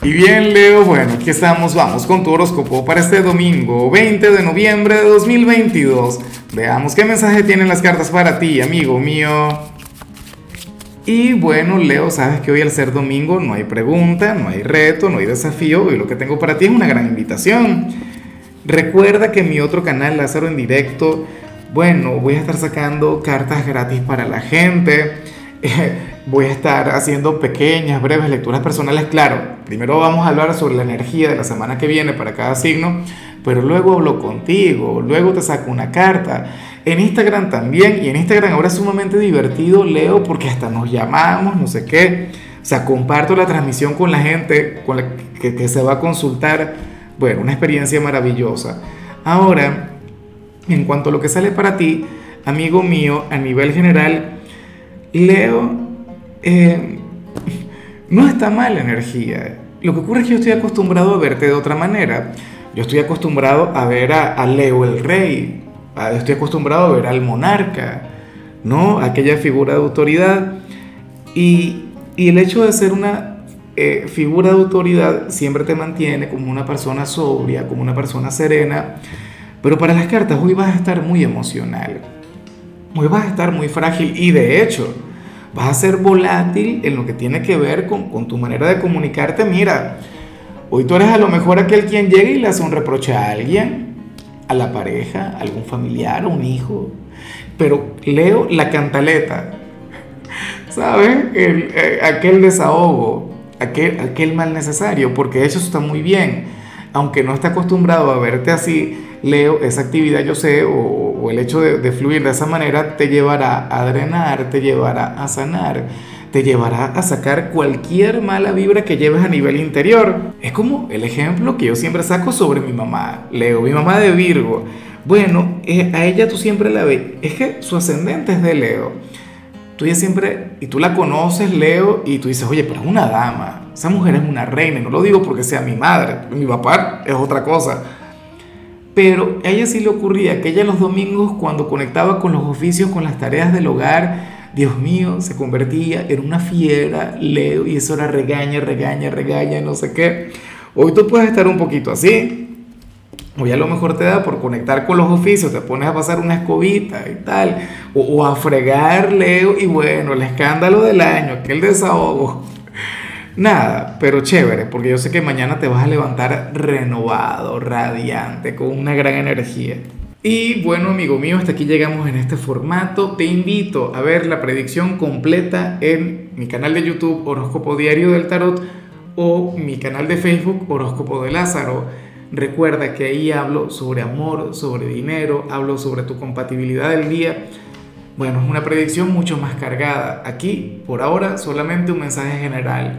Y bien, Leo, bueno, aquí estamos, vamos con tu horóscopo para este domingo 20 de noviembre de 2022. Veamos qué mensaje tienen las cartas para ti, amigo mío. Y bueno, Leo, sabes que hoy al ser domingo no hay pregunta, no hay reto, no hay desafío, y lo que tengo para ti es una gran invitación. Recuerda que mi otro canal, Lázaro en directo, bueno, voy a estar sacando cartas gratis para la gente. voy a estar haciendo pequeñas, breves lecturas personales. Claro, primero vamos a hablar sobre la energía de la semana que viene para cada signo, pero luego hablo contigo, luego te saco una carta. En Instagram también, y en Instagram ahora es sumamente divertido, leo porque hasta nos llamamos, no sé qué. O sea, comparto la transmisión con la gente con la que, que se va a consultar. Bueno, una experiencia maravillosa. Ahora, en cuanto a lo que sale para ti, amigo mío, a nivel general, leo eh, no está mal la energía. Lo que ocurre es que yo estoy acostumbrado a verte de otra manera. Yo estoy acostumbrado a ver a, Leo el rey. estoy acostumbrado a ver al monarca, ¿no? Aquella figura de autoridad. Y, el hecho de ser una eh, figura de autoridad siempre te mantiene como una persona sobria, como una persona serena. Pero para las cartas hoy vas a estar muy emocional. Hoy vas a estar muy frágil y de hecho vas a ser volátil en lo que tiene que ver con, tu manera de comunicarte. Mira, hoy tú eres a lo mejor aquel quien llega y le hace un reproche a alguien, a la pareja, a algún familiar, a un hijo. Pero leo la cantaleta, ¿sabes? Eh, aquel desahogo, aquel, aquel mal necesario, porque eso está muy bien. Aunque no está acostumbrado a verte así, Leo, esa actividad yo sé, o, el hecho de, fluir de esa manera, te llevará a drenar, te llevará a sanar, te llevará a sacar cualquier mala vibra que lleves a nivel interior. Es como el ejemplo que yo siempre saco sobre mi mamá, Leo, mi mamá de Virgo. Bueno, eh, a ella tú siempre la ves, es que su ascendente es de Leo. Tú ya siempre, y tú la conoces, Leo, y tú dices, oye, pero es una dama, esa mujer es una reina, no lo digo porque sea mi madre, mi papá es otra cosa pero a ella sí le ocurría que ella los domingos cuando conectaba con los oficios, con las tareas del hogar, Dios mío, se convertía en una fiera, leo, y eso era regaña, regaña, regaña, no sé qué. Hoy tú puedes estar un poquito así, Hoy a lo mejor te da por conectar con los oficios, te pones a pasar una escobita y tal, o, o, a fregar, leo, y bueno, el escándalo del año, aquel desahogo. Nada, pero chévere, porque yo sé que mañana te vas a levantar renovado, radiante, con una gran energía. Y bueno, amigo mío, hasta aquí llegamos en este formato. Te invito a ver la predicción completa en mi canal de YouTube Horóscopo Diario del Tarot o mi canal de Facebook Horóscopo de Lázaro. Recuerda que ahí hablo sobre amor, sobre dinero, hablo sobre tu compatibilidad del día. Bueno, es una predicción mucho más cargada. Aquí, por ahora, solamente un mensaje general